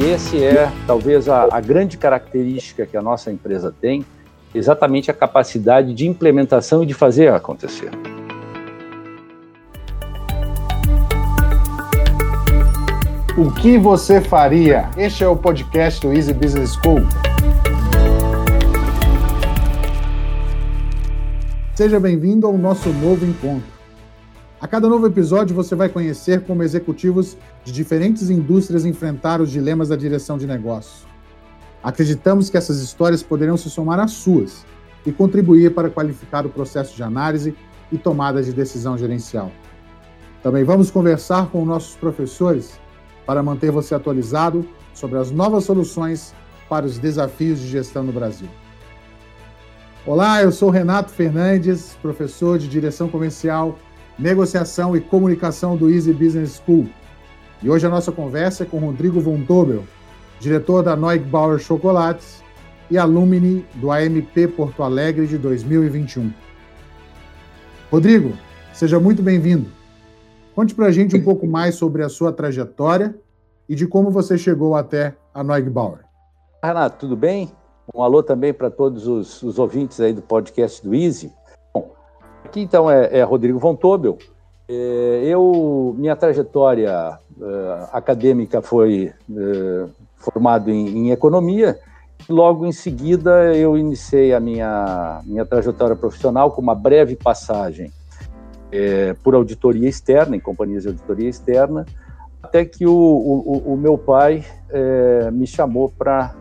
E esse é talvez a, a grande característica que a nossa empresa tem, exatamente a capacidade de implementação e de fazer acontecer. O que você faria? Este é o podcast do Easy Business School. Seja bem-vindo ao nosso novo encontro. A cada novo episódio, você vai conhecer como executivos de diferentes indústrias enfrentaram os dilemas da direção de negócio. Acreditamos que essas histórias poderão se somar às suas e contribuir para qualificar o processo de análise e tomada de decisão gerencial. Também vamos conversar com nossos professores para manter você atualizado sobre as novas soluções para os desafios de gestão no Brasil. Olá, eu sou Renato Fernandes, professor de direção comercial negociação e comunicação do Easy Business School. E hoje a nossa conversa é com Rodrigo Von Tobel, diretor da Neugbauer Chocolates e alumni do AMP Porto Alegre de 2021. Rodrigo, seja muito bem-vindo. Conte para a gente um pouco mais sobre a sua trajetória e de como você chegou até a Neugbauer. Renato, tudo bem? Um alô também para todos os, os ouvintes aí do podcast do Easy. Aqui então é, é Rodrigo Von Tobel. É, eu, minha trajetória é, acadêmica foi é, formado em, em, economia. Logo em seguida eu iniciei a minha minha trajetória profissional com uma breve passagem é, por auditoria externa, em companhias de auditoria externa, até que o, o, o meu pai é, me chamou para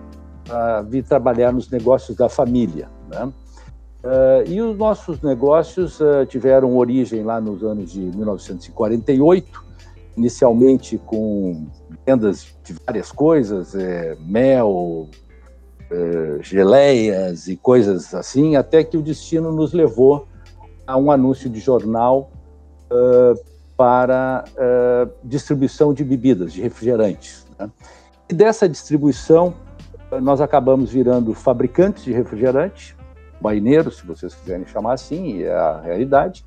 vir trabalhar nos negócios da família. Né? Uh, e os nossos negócios uh, tiveram origem lá nos anos de 1948, inicialmente com vendas de várias coisas, é, mel, é, geleias e coisas assim, até que o destino nos levou a um anúncio de jornal uh, para distribuição de bebidas, de refrigerantes. Né? E dessa distribuição, nós acabamos virando fabricantes de refrigerante, Tubaineiros, se vocês quiserem chamar assim, é a realidade.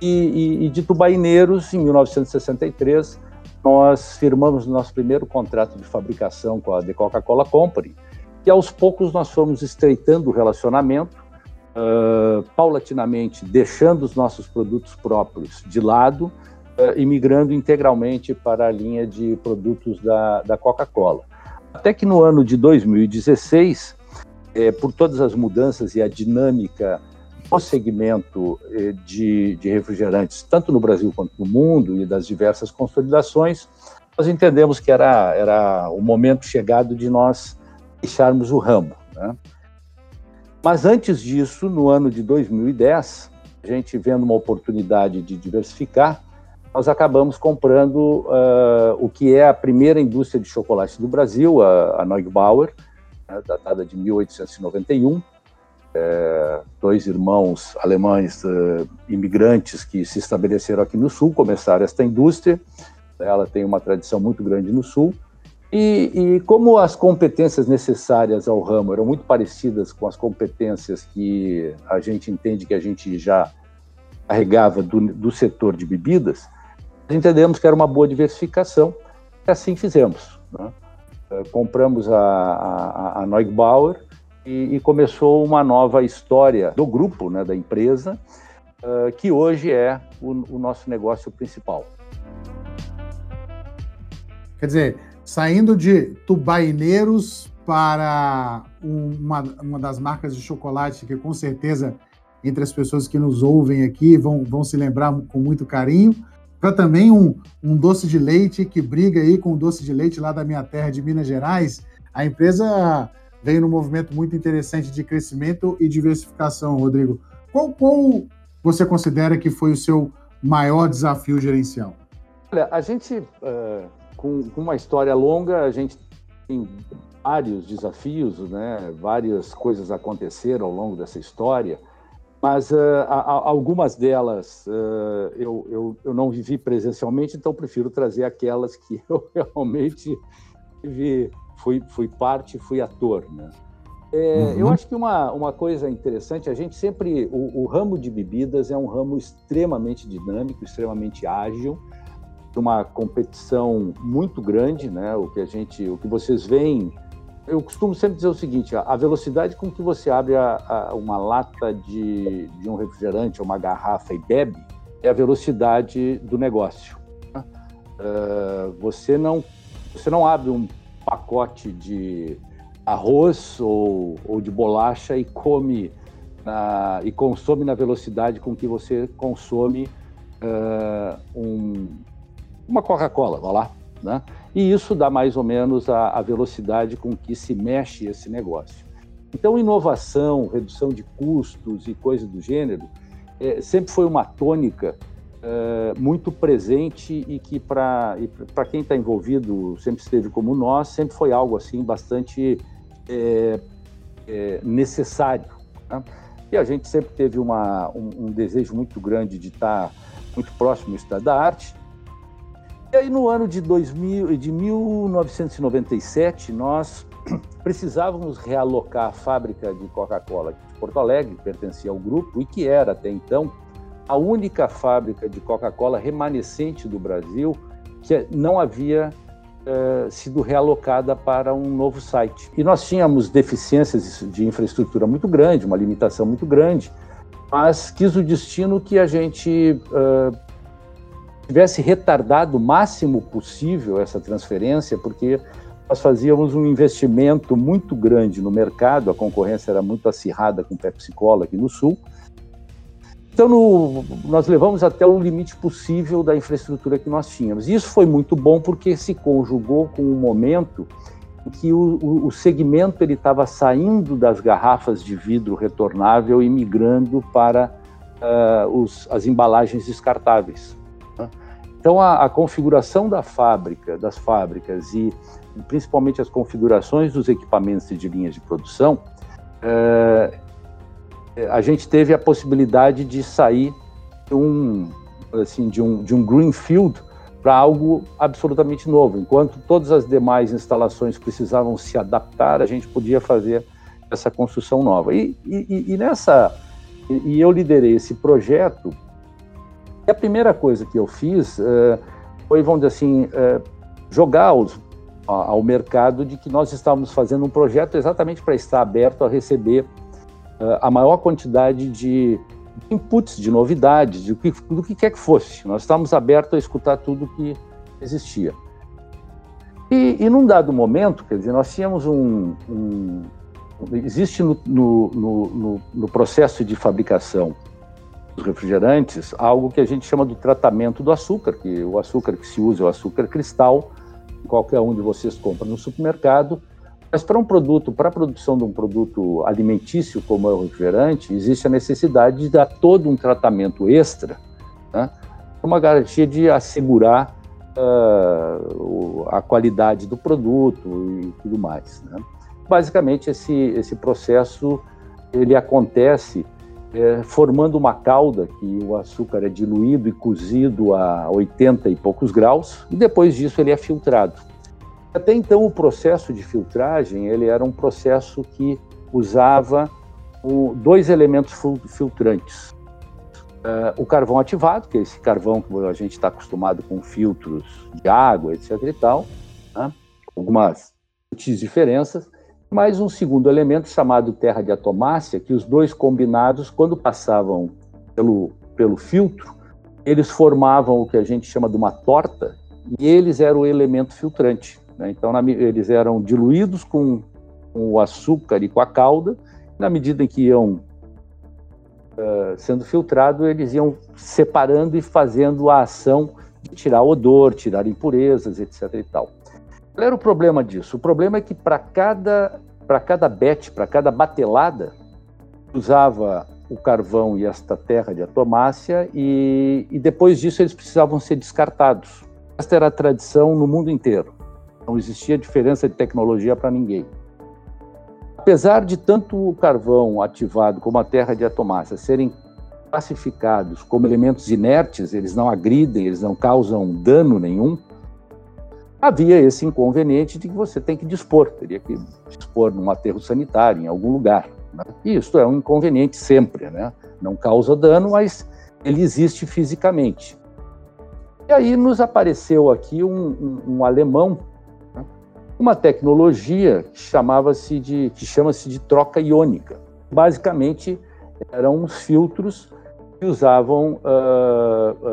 E, e, e de Tubaineiros, em 1963, nós firmamos nosso primeiro contrato de fabricação com a The Coca-Cola Company. E aos poucos nós fomos estreitando o relacionamento, uh, paulatinamente deixando os nossos produtos próprios de lado uh, e migrando integralmente para a linha de produtos da, da Coca-Cola. Até que no ano de 2016, é, por todas as mudanças e a dinâmica do segmento é, de, de refrigerantes, tanto no Brasil quanto no mundo, e das diversas consolidações, nós entendemos que era, era o momento chegado de nós deixarmos o ramo. Né? Mas antes disso, no ano de 2010, a gente vendo uma oportunidade de diversificar, nós acabamos comprando uh, o que é a primeira indústria de chocolate do Brasil, a, a Neugbauer, né, datada de 1891. É, dois irmãos alemães uh, imigrantes que se estabeleceram aqui no Sul, começaram esta indústria. Ela tem uma tradição muito grande no Sul. E, e, como as competências necessárias ao ramo eram muito parecidas com as competências que a gente entende que a gente já carregava do, do setor de bebidas, entendemos que era uma boa diversificação e assim fizemos. Né? Eh, compramos a, a, a Neugbauer e, e, começou uma nova história do grupo, né, da empresa, uh, que hoje é o, o nosso negócio principal. Quer dizer, saindo de tubaineiros para uma, uma das marcas de chocolate que com certeza entre as pessoas que nos ouvem aqui vão, vão se lembrar com muito carinho, para também um, um doce de leite que briga aí com o doce de leite lá da minha terra de Minas Gerais. A empresa veio num movimento muito interessante de crescimento e diversificação, Rodrigo. Qual, qual você considera que foi o seu maior desafio gerencial? Olha, a gente, uh, com, uma história longa, a gente tem vários desafios, né? várias coisas aconteceram ao longo dessa história. Mas uh, algumas delas uh, eu, eu, eu, não vivi presencialmente, então prefiro trazer aquelas que eu realmente vi, fui, fui parte, fui ator. Né? É, uhum. Eu acho que uma, uma coisa interessante, a gente sempre. O, o, ramo de bebidas é um ramo extremamente dinâmico, extremamente ágil. uma competição muito grande, né? O que a gente, o que vocês veem, eu costumo sempre dizer o seguinte: a velocidade com que você abre a, a, uma lata de, de um refrigerante, uma garrafa e bebe, é a velocidade do negócio. Uh, você não, você não abre um pacote de arroz ou, ou de bolacha e come na, e consome na velocidade com que você consome uh, um, uma Coca-Cola, vá lá, né? E isso dá mais ou menos a, a velocidade com que se mexe esse negócio. Então, inovação, redução de custos e coisas do gênero é, sempre foi uma tônica é, muito presente e que para quem está envolvido sempre esteve como nós sempre foi algo assim bastante é, é, necessário. Né? E a gente sempre teve uma, um, um, desejo muito grande de estar muito próximo do estado da arte. E aí, no ano de, 2000, de 1997, nós precisávamos realocar a fábrica de Coca-Cola de Porto Alegre, que pertencia ao grupo, e que era até então a única fábrica de Coca-Cola remanescente do Brasil que não havia eh, sido realocada para um novo site. E nós tínhamos deficiências de infraestrutura muito grande, uma limitação muito grande, mas quis o destino que a gente uh, tivesse retardado o máximo possível essa transferência, porque nós fazíamos um investimento muito grande no mercado, a concorrência era muito acirrada com Pepsi Cola aqui no Sul, então, no, nós levamos até o limite possível da infraestrutura que nós tínhamos. E isso foi muito bom porque se conjugou com um momento em que o, o, o segmento ele estava saindo das garrafas de vidro retornável e migrando para uh, os, as embalagens descartáveis. Né? Então, a, a, configuração da fábrica, das fábricas e principalmente as configurações dos equipamentos de linhas de produção uh, a gente teve a possibilidade de sair um, assim, de um, de um greenfield para algo absolutamente novo. Enquanto todas as demais instalações precisavam se adaptar, a gente podia fazer essa construção nova. E, e, e nessa, e eu liderei esse projeto. E a primeira coisa que eu fiz uh, foi, vamos dizer assim, uh, jogar os, ao mercado de que nós estávamos fazendo um projeto exatamente para estar aberto a receber uh, a maior quantidade de inputs, de novidades, de do que quer que fosse. Nós estávamos abertos a escutar tudo que existia. E, e num dado momento, quer dizer, nós tínhamos um. um existe no, no, no, no, processo de fabricação refrigerantes algo que a gente chama do tratamento do açúcar, que o açúcar que se usa é o açúcar cristal, qualquer um de vocês compra no supermercado, mas para um produto, para a produção de um produto alimentício como é o refrigerante, existe a necessidade de dar todo um tratamento extra, né, uma garantia de assegurar uh, a qualidade do produto e tudo mais. Né. Basicamente, esse, esse processo ele acontece é, formando uma calda que o açúcar é diluído e cozido a 80 e poucos graus, e depois disso ele é filtrado. Até então, o processo de filtragem ele era um processo que usava o, dois elementos filtrantes. Uh, o carvão ativado, que é esse carvão que a gente está acostumado com filtros de água, etc. e tal, né? algumas diferenças, mais um segundo elemento chamado terra de atomácia, que os dois combinados, quando passavam pelo, pelo filtro, eles formavam o que a gente chama de uma torta, e eles eram o elemento filtrante. Né? Então, na, eles eram diluídos com, com, o açúcar e com a calda. Na medida em que iam uh, sendo filtrados, eles iam separando e fazendo a ação de tirar odor, tirar impurezas, etc. E tal. Qual era o problema disso? O problema é que para cada, para cada batch, para cada batelada, usava o carvão e esta terra de atomácia e, e depois disso eles precisavam ser descartados. Esta era a tradição no mundo inteiro. Não existia diferença de tecnologia para ninguém. Apesar de tanto o carvão ativado como a terra de atomácia serem classificados como elementos inertes, eles não agridem, eles não causam dano nenhum, havia esse inconveniente de que você tem que dispor, teria que dispor num aterro sanitário, em algum lugar. Né? E isso é um inconveniente sempre, né? não causa dano, mas ele existe fisicamente. E aí nos apareceu aqui um, um, um alemão, né? uma tecnologia que chamava-se de que chama-se de troca iônica. Basicamente eram uns filtros que usavam uh,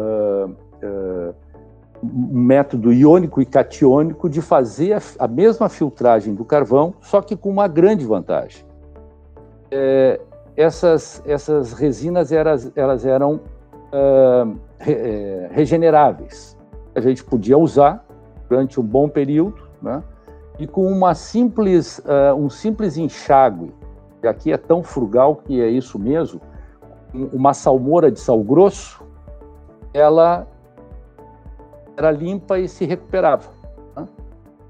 método iônico e catiônico de fazer a, a, mesma filtragem do carvão, só que com uma grande vantagem. É, essas, essas resinas eras, elas eram re, é, regeneráveis. A gente podia usar durante um bom período, né? e com uma simples, um simples enxágue, que aqui é tão frugal que é isso mesmo, uma salmoura de sal grosso, ela era limpa e se recuperava. Né?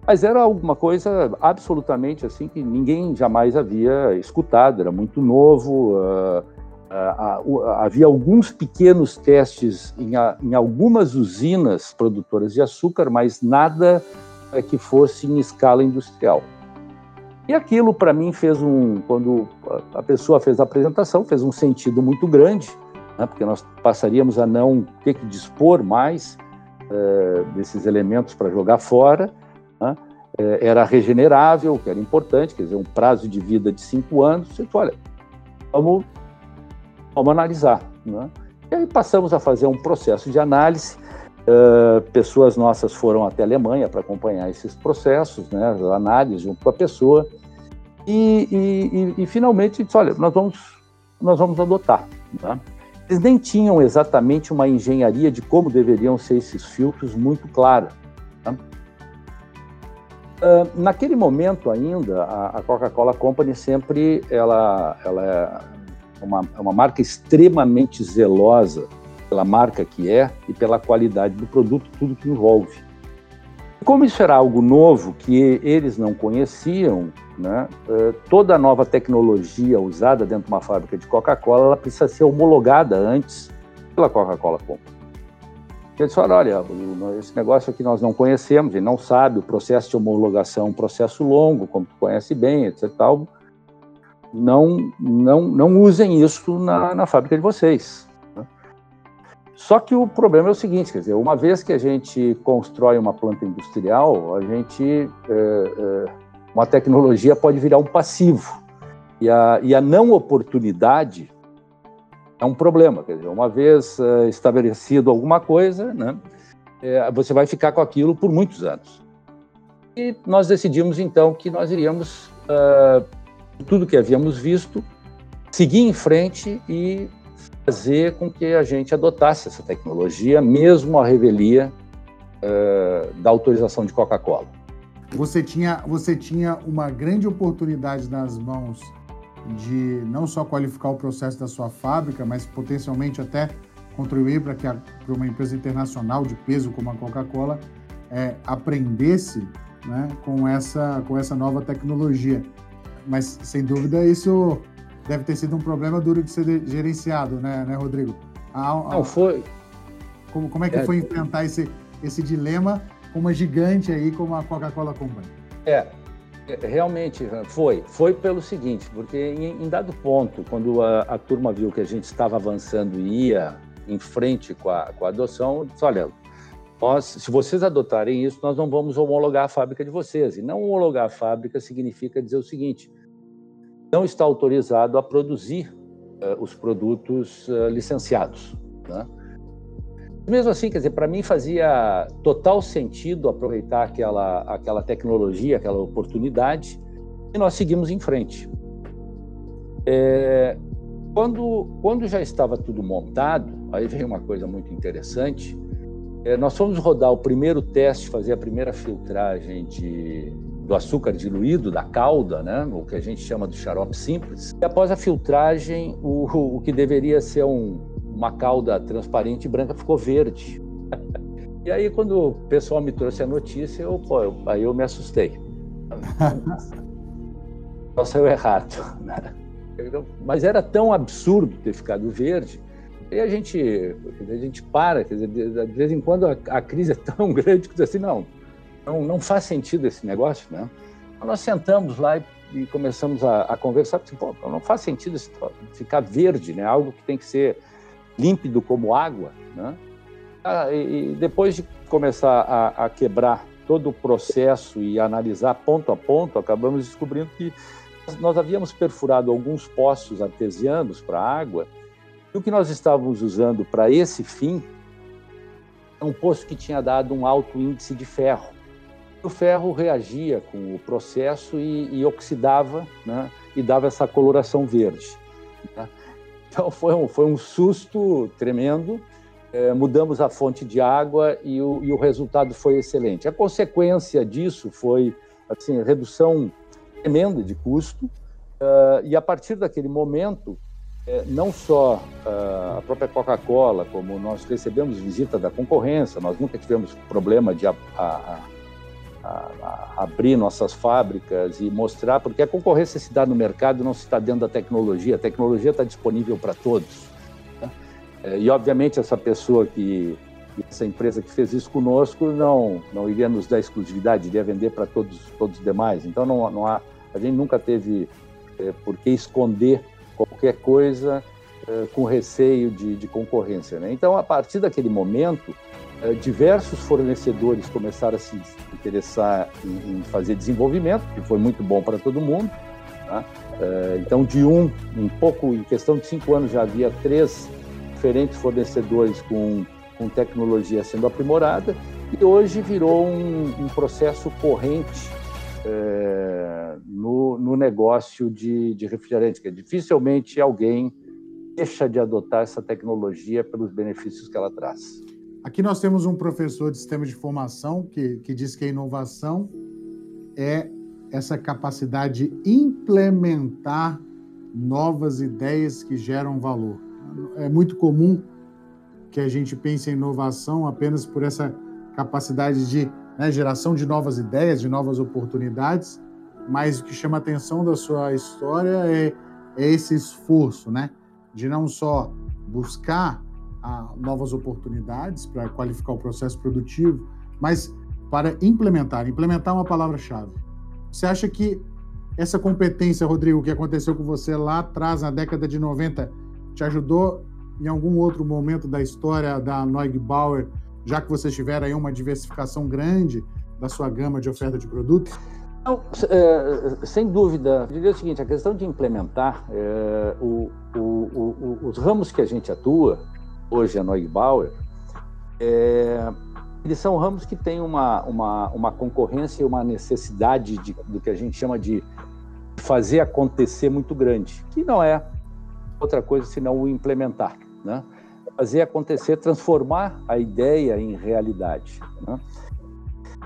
Mas era alguma coisa absolutamente assim que ninguém jamais havia escutado, era muito novo. Uh, uh, uh, havia alguns pequenos testes em, em, algumas usinas produtoras de açúcar, mas nada eh, que fosse em escala industrial. E aquilo, para mim, fez um. Quando a pessoa fez a apresentação, fez um sentido muito grande, né, porque nós passaríamos a não ter que dispor mais é, desses elementos para jogar fora. Né, é, era regenerável, que era importante, quer dizer, um prazo de vida de cinco anos. Você falou, olha, vamos, vamos analisar. Né? E aí passamos a fazer um processo de análise. Uh, pessoas nossas foram até a Alemanha para acompanhar esses processos, né, análise junto com a pessoa, e, e, e, e finalmente disse, olha, nós vamos, nós vamos adotar. Né? Eles nem tinham exatamente uma engenharia de como deveriam ser esses filtros muito clara. Né? Uh, naquele momento ainda, a, a Coca-Cola Company sempre ela, ela é uma, é uma marca extremamente zelosa pela marca que é e pela qualidade do produto, tudo que envolve. Como isso era algo novo que eles não conheciam, né, eh, toda nova tecnologia usada dentro de uma fábrica de Coca-Cola precisa ser homologada antes pela Coca-Cola Company. Eles falaram, olha, esse negócio aqui nós não conhecemos, e não sabe, o processo de homologação é um processo longo, como tu conhece bem, etc. Tal. Não, não, não usem isso na, na fábrica de vocês. Só que o problema é o seguinte, quer dizer, uma vez que a gente constrói uma planta industrial, a gente é, é, uma tecnologia pode virar um passivo e a, e a não oportunidade é um problema, quer dizer, uma vez é, estabelecido alguma coisa, né, é, você vai ficar com aquilo por muitos anos. E nós decidimos então que nós iríamos uh, tudo que havíamos visto seguir em frente e fazer com que a gente adotasse essa tecnologia, mesmo a revelia uh, da autorização de Coca-Cola. Você tinha, você tinha uma grande oportunidade nas mãos de não só qualificar o processo da sua fábrica, mas potencialmente até contribuir para que a, uma empresa internacional de peso como a Coca-Cola é, aprendesse né, com, essa, com essa nova tecnologia. Mas, sem dúvida, isso deve ter sido um problema duro de ser gerenciado, né, né Rodrigo? A, a, Não, foi. Como, como é que é. foi enfrentar esse, esse dilema com uma gigante aí como a Coca-Cola Company? É, é realmente foi. Foi pelo seguinte, porque em, em dado ponto, quando a, a, turma viu que a gente estava avançando e ia em frente com a, com a adoção, disse, olha, nós, se vocês adotarem isso, nós não vamos homologar a fábrica de vocês. E não homologar a fábrica significa dizer o seguinte, não está autorizado a produzir uh, os produtos uh, licenciados. Né? Mesmo assim, quer dizer, para mim fazia total sentido aproveitar aquela, aquela tecnologia, aquela oportunidade, e nós seguimos em frente. É, quando, quando já estava tudo montado, aí veio uma coisa muito interessante. É, nós fomos rodar o primeiro teste, fazer a primeira filtragem de do açúcar diluído, da calda, né? o que a gente chama do xarope simples. E após a filtragem, o, o que deveria ser um, uma calda transparente e branca ficou verde. E aí, quando o pessoal me trouxe a notícia, eu, pô, eu, aí eu me assustei. Só saiu errado. Né? Mas era tão absurdo ter ficado verde, e a gente, a gente para, quer dizer, de vez em quando a, a crise é tão grande que diz assim, não, não, não faz sentido esse negócio, né? Então, nós sentamos lá e, e começamos a, a conversar, porque, pô, não faz sentido ficar verde, né? Algo que tem que ser límpido como água, né? Ah, e depois de começar a, a, quebrar todo o processo e analisar ponto a ponto, acabamos descobrindo que nós havíamos perfurado alguns poços artesianos para água e o que nós estávamos usando para esse fim é um poço que tinha dado um alto índice de ferro. O ferro reagia com o processo e, e oxidava né, e dava essa coloração verde. Né? Então foi um, foi um susto tremendo é, mudamos a fonte de água e o, e o, resultado foi excelente. A consequência disso foi assim redução tremenda de custo uh, e a partir daquele momento é, não só uh, a própria Coca-Cola, como nós recebemos visita da concorrência, nós nunca tivemos problema de a, a, a, abrir nossas fábricas e mostrar, porque a concorrência se dá no mercado, não se está dentro da tecnologia, a tecnologia está disponível para todos. É, e, obviamente, essa pessoa que, essa empresa que fez isso conosco, não, não iria nos dar exclusividade, iria vender para todos, todos os demais. Então, não, não há, a gente nunca teve é, por que esconder qualquer coisa é, com receio de, de concorrência. Né? Então, a partir daquele momento, diversos fornecedores começaram a se interessar em, fazer desenvolvimento, que foi muito bom para todo mundo. Tá? É, então, de um, em pouco, em questão de cinco anos, já havia três diferentes fornecedores com, com tecnologia sendo aprimorada e hoje virou um, um processo corrente é, no, no, negócio de, de refrigerante, que dificilmente alguém deixa de adotar essa tecnologia pelos benefícios que ela traz. Aqui nós temos um professor de sistema de formação que, que diz que a inovação é essa capacidade de implementar novas ideias que geram valor. É muito comum que a gente pense em inovação apenas por essa capacidade de né, geração de novas ideias, de novas oportunidades, mas o que chama a atenção da sua história é, é esse esforço, né, de não só buscar ah, novas oportunidades para qualificar o processo produtivo, mas para implementar. Implementar é uma palavra-chave. Você acha que essa competência, Rodrigo, que aconteceu com você lá atrás, na década de 90, te ajudou em algum outro momento da história da Neugbauer, já que vocês tiveram aí uma diversificação grande da sua gama de oferta de produtos? É, sem dúvida. Eu diria o seguinte: a questão de implementar é, o, o, o, os ramos que a gente atua, hoje a Neugbauer, é, eles são ramos que têm uma, uma, uma concorrência e uma necessidade de, do que a gente chama de fazer acontecer muito grande, que não é outra coisa senão o implementar, né? fazer acontecer, transformar a ideia em realidade. Né?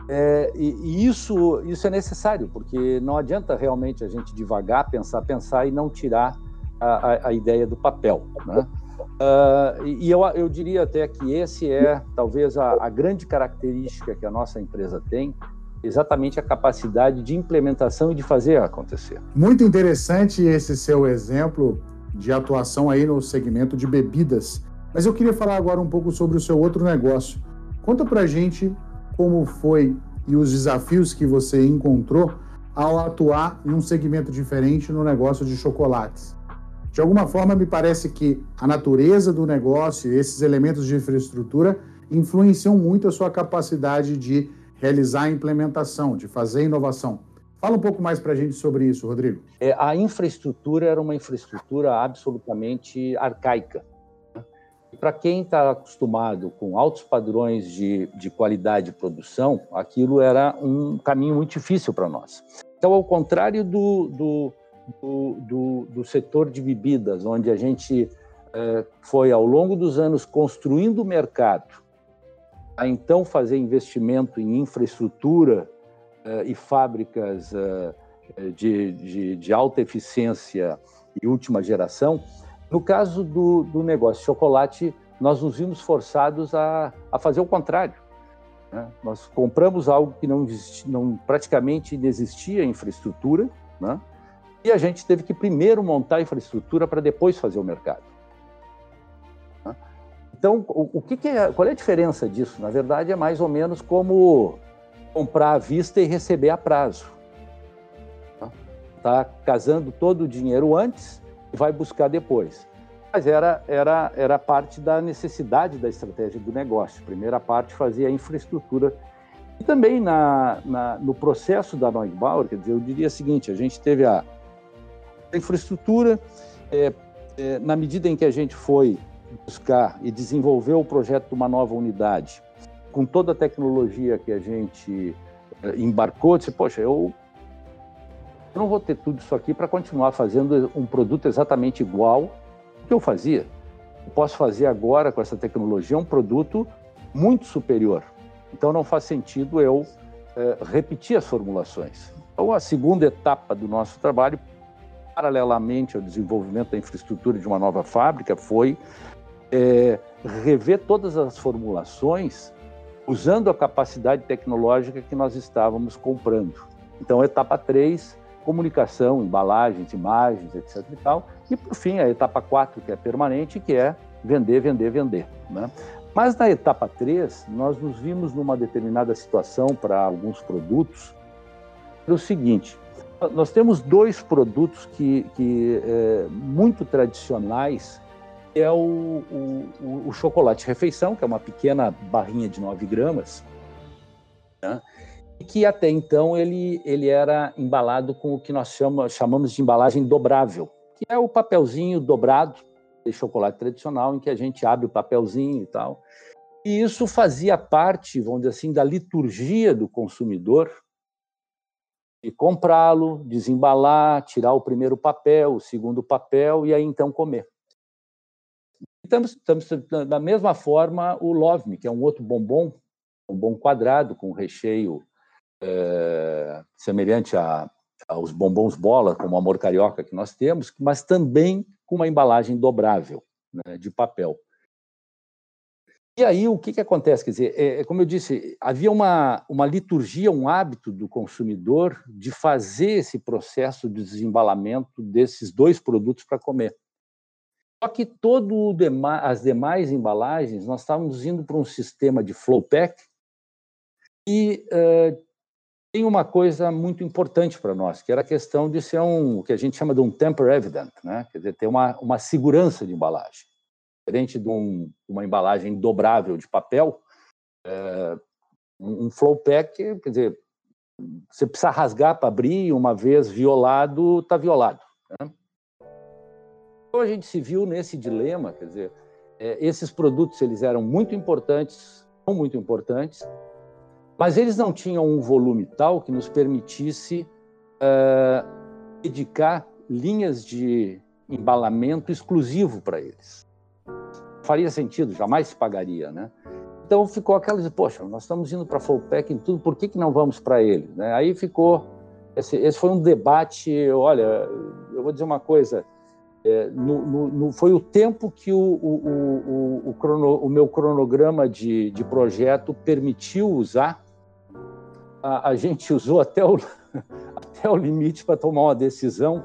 É, e, e, isso, isso é necessário, porque não adianta realmente a gente devagar, pensar, pensar e não tirar a, a, a ideia do papel. Né? Uh, e eu, eu diria até que esse é talvez a, a grande característica que a nossa empresa tem, exatamente a capacidade de implementação e de fazer acontecer. Muito interessante esse seu exemplo, de atuação aí no segmento de bebidas. Mas eu queria falar agora um pouco sobre o seu outro negócio. Conta pra gente como foi e os desafios que você encontrou ao atuar em um segmento diferente no negócio de chocolates. De alguma forma, me parece que a natureza do negócio esses elementos de infraestrutura influenciam muito a sua capacidade de realizar a implementação, de fazer inovação. Fala um pouco mais para a gente sobre isso, Rodrigo. É, a infraestrutura era uma infraestrutura absolutamente arcaica. Né? Para quem está acostumado com altos padrões de, de qualidade de produção, aquilo era um caminho muito difícil para nós. Então, ao contrário do, do, do, do, do setor de bebidas, onde a gente é, foi, ao longo dos anos, construindo o mercado, a então fazer investimento em infraestrutura uh, e fábricas uh, de, de, de, alta eficiência e última geração. No caso do, do negócio de chocolate, nós nos vimos forçados a, a fazer o contrário. Né? Nós compramos algo que não, existia, não praticamente inexistia infraestrutura, né? E a gente teve que primeiro montar a infraestrutura para depois fazer o mercado. Né? Então, o, que, que é, qual é a diferença disso? Na verdade, é mais ou menos como comprar à vista e receber a prazo. Está tá casando todo o dinheiro antes e vai buscar depois. Mas era, era, era parte da necessidade da estratégia do negócio. Primeira parte fazia a infraestrutura. E também na, na, no processo da Neugbauer, quer dizer, eu diria o seguinte, a gente teve a, infraestrutura, é, é, na medida em que a gente foi buscar e desenvolver o projeto de uma nova unidade, com toda a tecnologia que a gente é, embarcou, disse, poxa, eu não vou ter tudo isso aqui para continuar fazendo um produto exatamente igual que eu fazia. Eu posso fazer agora com essa tecnologia um produto muito superior. Então não faz sentido eu é, repetir as formulações. Então a segunda etapa do nosso trabalho, paralelamente ao desenvolvimento da infraestrutura de uma nova fábrica, foi é, rever todas as formulações usando a capacidade tecnológica que nós estávamos comprando. Então, etapa 3 comunicação, embalagens, imagens, etc. e tal. E, por fim, a etapa 4, que é permanente, que é vender, vender, vender. Né? Mas na etapa 3, nós nos vimos numa determinada situação para alguns produtos, é o seguinte, nós temos dois produtos que, que é, muito tradicionais, é o, o, o, chocolate refeição, que é uma pequena barrinha de 9 gramas, né? que até então ele, ele era embalado com o que nós chama, chamamos de embalagem dobrável, que é o papelzinho dobrado de chocolate tradicional, em que a gente abre o papelzinho e tal. E isso fazia parte, vamos dizer assim, da liturgia do consumidor, de comprá-lo, desembalar, tirar o primeiro papel, o segundo papel e aí então comer. Estamos, estamos da mesma forma o Love Me, que é um outro bombom, um bombom quadrado com recheio é, semelhante a, aos bombons bola, como o Amor Carioca que nós temos, mas também com uma embalagem dobrável, né, de papel. E aí o que, que acontece? Quer dizer, é, é, como eu disse, havia uma, uma liturgia, um hábito do consumidor de fazer esse processo de desembalamento desses dois produtos para comer. Só que todo dema as demais embalagens, nós estávamos indo para um sistema de flow pack e uh, tem uma coisa muito importante para nós, que era a questão de ser um, o que a gente chama de um temper evident, né? quer dizer, ter uma, uma segurança de embalagem. Diferente de um, uma embalagem dobrável de papel, é, um flow pack, quer dizer, você precisa rasgar para abrir, uma vez violado, está violado. Né? Então a gente se viu nesse dilema, quer dizer, é, esses produtos eles eram muito importantes, são muito importantes, mas eles não tinham um volume tal que nos permitisse uh, dedicar linhas de embalamento exclusivo para eles. Faria sentido, jamais se pagaria, né? Então ficou aquela, poxa, nós estamos indo para full pack em tudo, por que, que não vamos para ele? Né? Aí ficou, esse, esse, foi um debate, olha, eu vou dizer uma coisa, é, no, no, no, foi o tempo que o, o, o, crono, o meu cronograma de, de projeto permitiu usar a, a gente usou até o, até o limite para tomar uma decisão,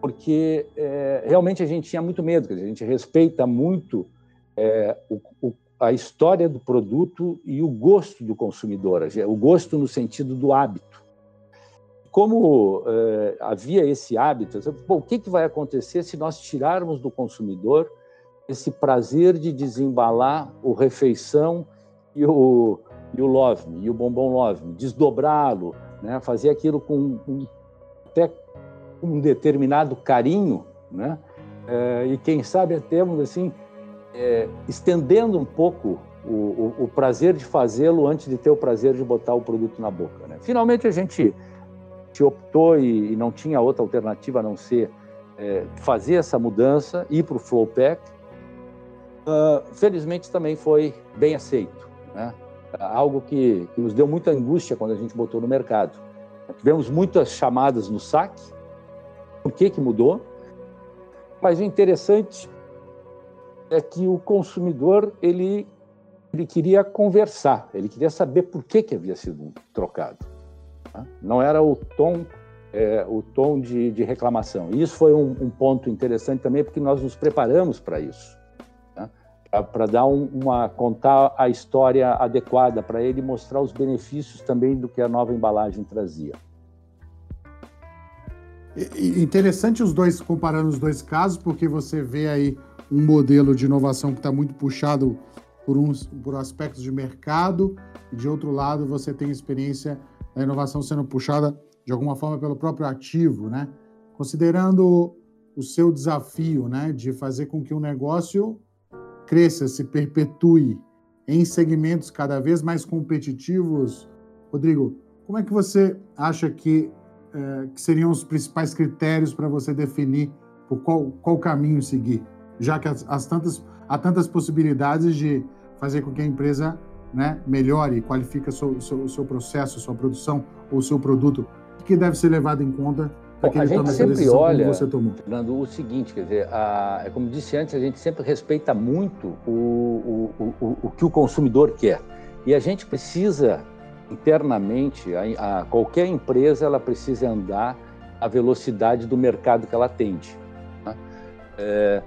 porque é, realmente a gente tinha muito medo, a gente respeita muito é, o, o, a história do produto e o gosto do consumidor, o gosto no sentido do hábito. Como é, havia esse hábito, bom, o que, que vai acontecer se nós tirarmos do consumidor esse prazer de desembalar o refeição e o, e o Love Me, e o Bombom Love Me, desdobrá-lo, né? fazer aquilo com um, até um determinado carinho, né? É, e quem sabe até assim é, estendendo um pouco o, o, o prazer de fazê-lo antes de ter o prazer de botar o produto na boca. Né? Finalmente a gente, optou e, e, não tinha outra alternativa a não ser é, fazer essa mudança, ir para o Flow Pack. Uh, felizmente também foi bem aceito. Né? algo que, que, nos deu muita angústia quando a gente botou no mercado. Tivemos muitas chamadas no saque, por que, que mudou? Mas o interessante é que o consumidor ele, ele queria conversar, ele queria saber por que, que havia sido trocado. Tá? Não era o tom é, o tom de, de, reclamação. E isso foi um, um ponto interessante também, porque nós nos preparamos para isso para dar um, uma contar a história adequada para ele mostrar os benefícios também do que a nova embalagem trazia. Interessante os dois comparando os dois casos, porque você vê aí um modelo de inovação que está muito puxado por, uns, por aspectos de mercado, e de outro lado, você tem experiência da inovação sendo puxada de alguma forma pelo próprio ativo, né? Considerando o seu desafio, né, de fazer com que o negócio cresça, se perpetue em segmentos cada vez mais competitivos, Rodrigo, como é que você acha que, é, que seriam os principais critérios para você definir por qual, qual caminho seguir? Já que as, as tantas, há tantas possibilidades de fazer com que a empresa né, melhore, qualifique o seu, seu, seu processo, sua produção ou seu produto. Que deve ser levado em conta Bom, a gente sempre olha, Fernando, o seguinte, quer dizer, a, é como disse antes, a gente sempre respeita muito o, o, o, o que o consumidor quer. E a gente precisa internamente, a, a, qualquer empresa ela precisa andar à velocidade do mercado que ela atende. Né? É,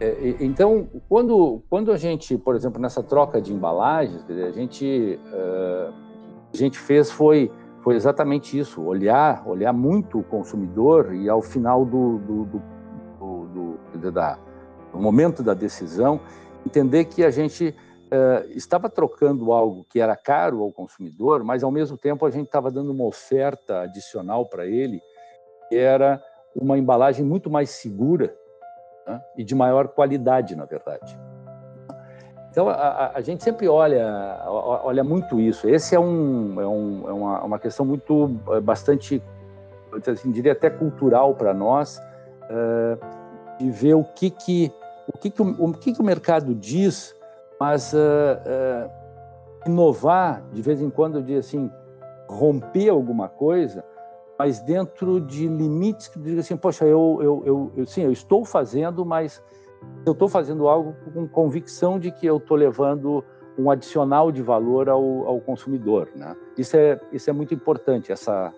é, então, quando, quando a gente, por exemplo, nessa troca de embalagens, a gente, uh, a gente fez foi, foi exatamente isso, olhar, olhar muito o consumidor e ao final do, do, do, do, da, momento da decisão, entender que a gente uh, estava trocando algo que era caro ao consumidor, mas ao mesmo tempo a gente estava dando uma oferta adicional para ele, que era uma embalagem muito mais segura né? e de maior qualidade, na verdade. Então a, a, gente sempre olha olha muito isso. Esse é um é, um, é uma, uma, questão muito é, bastante assim, diria até cultural para nós uh, de ver o que que o que que o, o que que o mercado diz mas uh, uh, inovar, de vez em quando, digo assim, romper alguma coisa, mas dentro de limites que diga assim, poxa, eu, eu, eu, eu, sim, eu estou fazendo, mas eu estou fazendo algo com convicção de que eu estou levando um adicional de valor ao, ao consumidor, né? Isso é isso é muito importante essa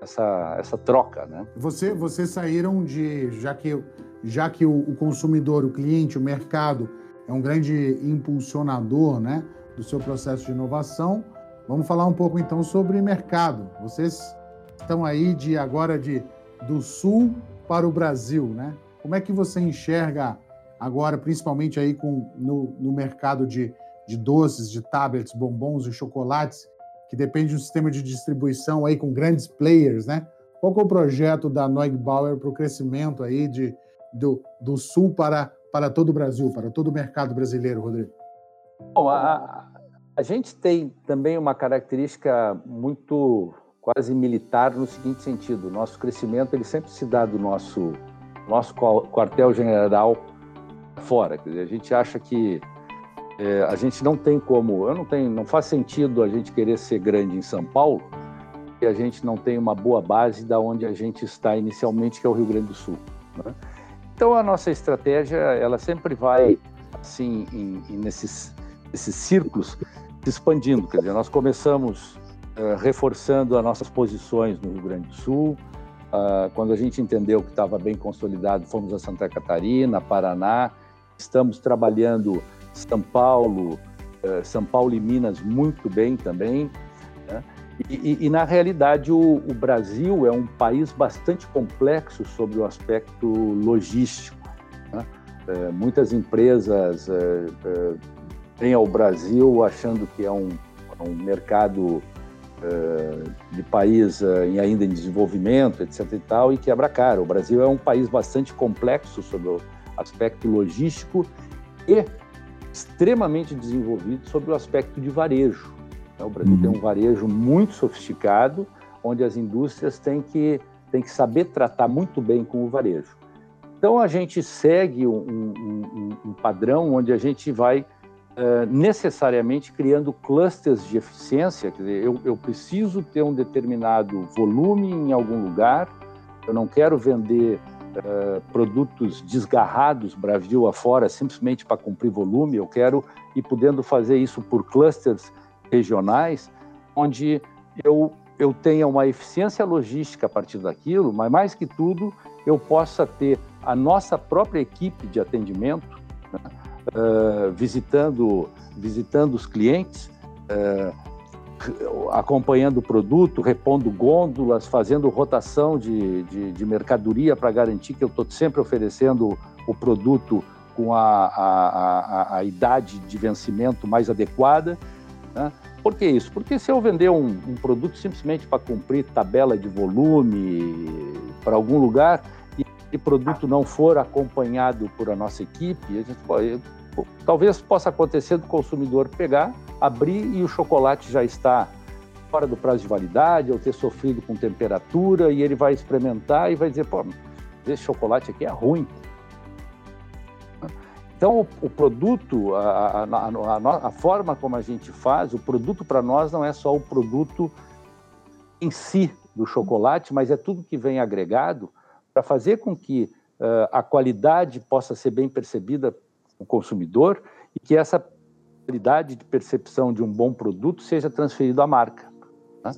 essa essa troca, né? Você vocês saíram de já que já que o, o consumidor, o cliente, o mercado é um grande impulsionador né, do seu processo de inovação. Vamos falar um pouco então sobre mercado. Vocês estão aí de agora de do sul para o Brasil, né? Como é que você enxerga agora, principalmente aí com, no, no mercado de, de doces, de tablets, bombons e chocolates, que depende de um sistema de distribuição aí com grandes players, né? Qual é o projeto da Neugbauer para o crescimento aí de, do, do sul para para todo o Brasil, para todo o mercado brasileiro, Rodrigo? Bom, a, a gente tem também uma característica muito quase militar no seguinte sentido: nosso crescimento ele sempre se dá do nosso nosso quartel-general fora. Quer dizer, a gente acha que é, a gente não tem como, eu não tenho, não faz sentido a gente querer ser grande em São Paulo e a gente não tem uma boa base da onde a gente está inicialmente, que é o Rio Grande do Sul. Né? Então a nossa estratégia ela sempre vai assim em, em nesses, nesses círculos se expandindo. Quer dizer, nós começamos uh, reforçando as nossas posições no Rio Grande do Sul. Uh, quando a gente entendeu que estava bem consolidado, fomos a Santa Catarina, Paraná. Estamos trabalhando São Paulo, uh, São Paulo e Minas muito bem também. Né? E, e, na realidade, o, o, Brasil é um país bastante complexo sobre o aspecto logístico. É, muitas empresas é, é, vêm ao Brasil achando que é um, é um mercado de país em, ainda em desenvolvimento, etc. e tal, e quebra cara. O Brasil é um país bastante complexo sobre o aspecto logístico e extremamente desenvolvido sobre o aspecto de varejo. Né? O Brasil uhum. tem um varejo muito sofisticado, onde as indústrias têm que, têm que saber tratar muito bem com o varejo. Então, a gente segue um, um, um padrão onde a gente vai uh, necessariamente criando clusters de eficiência. Quer dizer, eu, eu preciso ter um determinado volume em algum lugar, eu não quero vender Uh, produtos desgarrados Brasil afora simplesmente para cumprir volume, eu quero ir podendo fazer isso por clusters regionais, onde eu, eu tenha uma eficiência logística a partir daquilo, mas mais que tudo, eu possa ter a nossa própria equipe de atendimento uh, visitando, visitando os clientes, uh, acompanhando o produto, repondo gôndolas, fazendo rotação de, de, de mercadoria para garantir que eu estou sempre oferecendo o produto com a, a, a, a idade de vencimento mais adequada. Né? Por que isso? Porque se eu vender um, um produto simplesmente para cumprir tabela de volume para algum lugar e o produto não for acompanhado por a nossa equipe, a gente pode, talvez possa acontecer do consumidor pegar, abrir e o chocolate já está fora do prazo de validade ou ter sofrido com temperatura e ele vai experimentar e vai dizer, pô, esse chocolate aqui é ruim. Então, o, o produto, a, a, a, a, forma como a gente faz, o produto para nós não é só o produto em si do chocolate, mas é tudo que vem agregado para fazer com que uh, a qualidade possa ser bem percebida o consumidor e que essa qualidade de percepção de um bom produto seja transferida à marca. Né?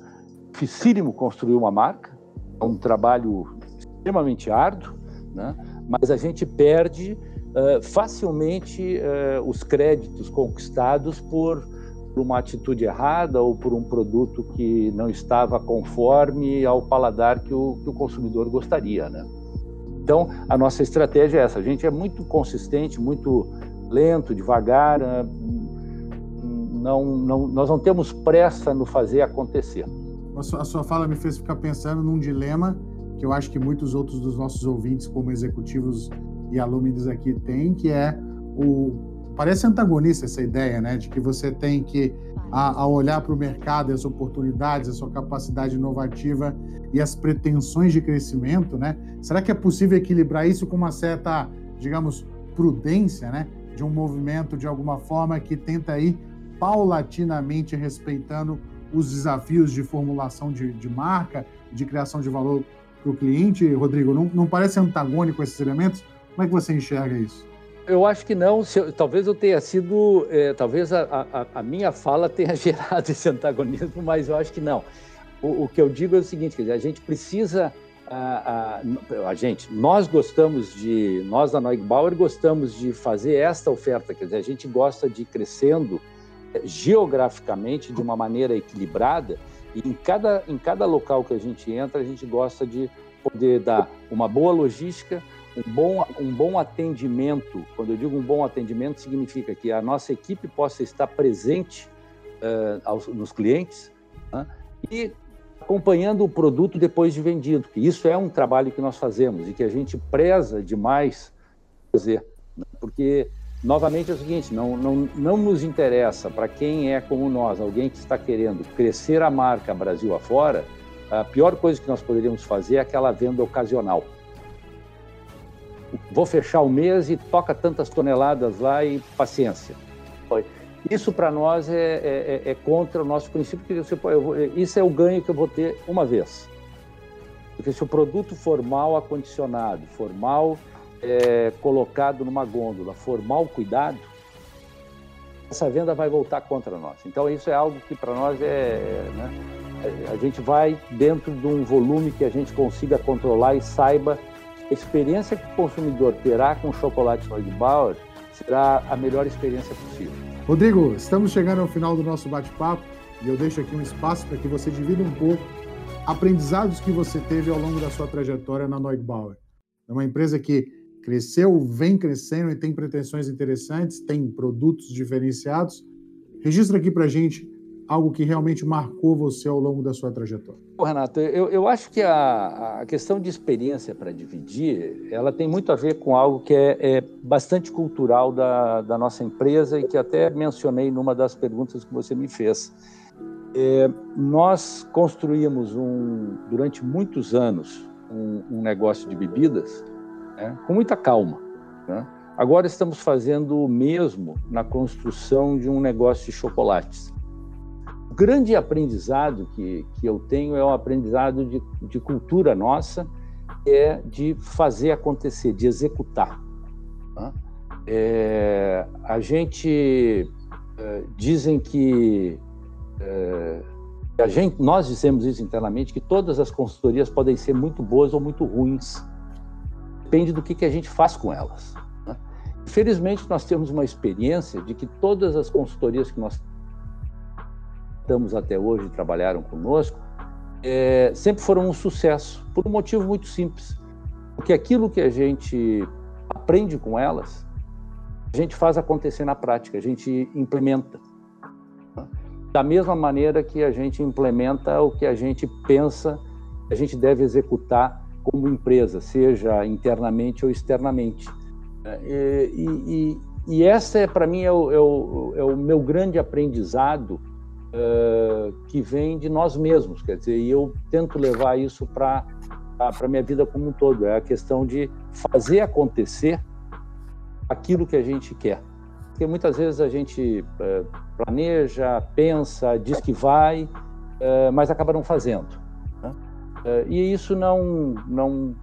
Dificílimo construir uma marca, é um trabalho extremamente árduo, né? mas a gente perde uh, facilmente uh, os créditos conquistados por, por, uma atitude errada ou por um produto que não estava conforme ao paladar que o, que o consumidor gostaria. Né? Então, a nossa estratégia é essa. A gente é muito consistente, muito lento, devagar. Ah, não, não, nós não temos pressa no fazer acontecer. A sua, a sua fala me fez ficar pensando num dilema que eu acho que muitos outros dos nossos ouvintes, como executivos e alunos aqui, têm, que é o parece antagonista essa ideia, né, de que você tem que a, a olhar para o mercado, as oportunidades, a sua capacidade inovativa e as pretensões de crescimento, né? Será que é possível equilibrar isso com uma certa, digamos, prudência, né, de um movimento de alguma forma que tenta ir paulatinamente respeitando os desafios de formulação de, de marca, de criação de valor para o cliente, Rodrigo? Não, não parece antagônico esses elementos? Como é que você enxerga isso? Eu acho que não. Eu, talvez eu tenha sido, é, talvez a, a, a, minha fala tenha gerado esse antagonismo, mas eu acho que não. O, o que eu digo é o seguinte: quer dizer, a gente precisa, a, a, gente, nós gostamos de, nós da Neugbauer gostamos de fazer esta oferta, quer dizer, a gente gosta de ir crescendo é, geograficamente de uma maneira equilibrada e em cada, em cada local que a gente entra, a gente gosta de poder dar uma boa logística, um bom, um bom atendimento, quando eu digo um bom atendimento, significa que a nossa equipe possa estar presente uh, aos, nos clientes uh, e acompanhando o produto depois de vendido, que isso é um trabalho que nós fazemos e que a gente preza demais fazer, né? porque, novamente, é o seguinte, não, não, não nos interessa para quem é como nós, alguém que está querendo crescer a marca Brasil afora, a pior coisa que nós poderíamos fazer é aquela venda ocasional vou fechar o mês e toca tantas toneladas lá e paciência. Isso para nós é, é, é, é, contra o nosso princípio, que você, vou, isso é o ganho que eu vou ter uma vez. Porque se o produto for mal acondicionado, for mal é, colocado numa gôndola, for mal cuidado, essa venda vai voltar contra nós. Então isso é algo que para nós é, é né, a gente vai dentro de um volume que a gente consiga controlar e saiba a experiência que o consumidor terá com o chocolate Bauer será a melhor experiência possível. Rodrigo, estamos chegando ao final do nosso bate-papo e eu deixo aqui um espaço para que você divida um pouco aprendizados que você teve ao longo da sua trajetória na Neugbauer. É uma empresa que cresceu, vem crescendo e tem pretensões interessantes, tem produtos diferenciados. Registra aqui para gente algo que realmente marcou você ao longo da sua trajetória? Renato, eu, eu acho que a, a questão de experiência para dividir, ela tem muito a ver com algo que é, é bastante cultural da, da, nossa empresa e que até mencionei numa das perguntas que você me fez. É, nós construímos um, durante muitos anos um, um negócio de bebidas né, com muita calma. Né? Agora estamos fazendo o mesmo na construção de um negócio de chocolates. O grande aprendizado que, que eu tenho é um aprendizado de, de cultura nossa, é de fazer acontecer, de executar. Tá? É, a gente é, dizem que é, a gente, nós dizemos isso internamente que todas as consultorias podem ser muito boas ou muito ruins, depende do que, que a gente faz com elas. Né? Infelizmente, nós temos uma experiência de que todas as consultorias que nós estamos até hoje trabalharam conosco, é, sempre foram um sucesso, por um motivo muito simples. Porque aquilo que a gente aprende com elas a gente faz acontecer na prática, a gente implementa. Da mesma maneira que a gente implementa o que a gente pensa, a gente deve executar como empresa, seja internamente ou externamente. E, e, e essa, é, para mim, é o, é, o, é o, meu grande aprendizado uh, que vem de nós mesmos. Quer dizer, e eu tento levar isso para a minha vida como um todo. É a questão de fazer acontecer aquilo que a gente quer. Porque muitas vezes a gente uh, planeja, pensa, diz que vai, uh, mas acaba não fazendo. Né? e isso não, não,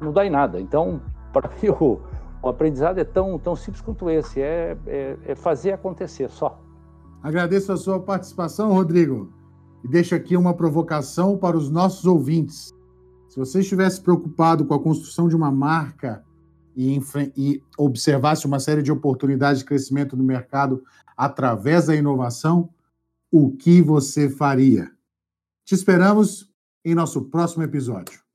não dá em nada. Então, para o, o aprendizado é tão, tão simples quanto esse, é, é, é fazer acontecer só. Agradeço a sua participação, Rodrigo, e deixo aqui uma provocação para os nossos ouvintes. Se você estivesse preocupado com a construção de uma marca e, e observasse uma série de oportunidades de crescimento no mercado através da inovação, o que você faria? Te esperamos em nosso próximo episódio.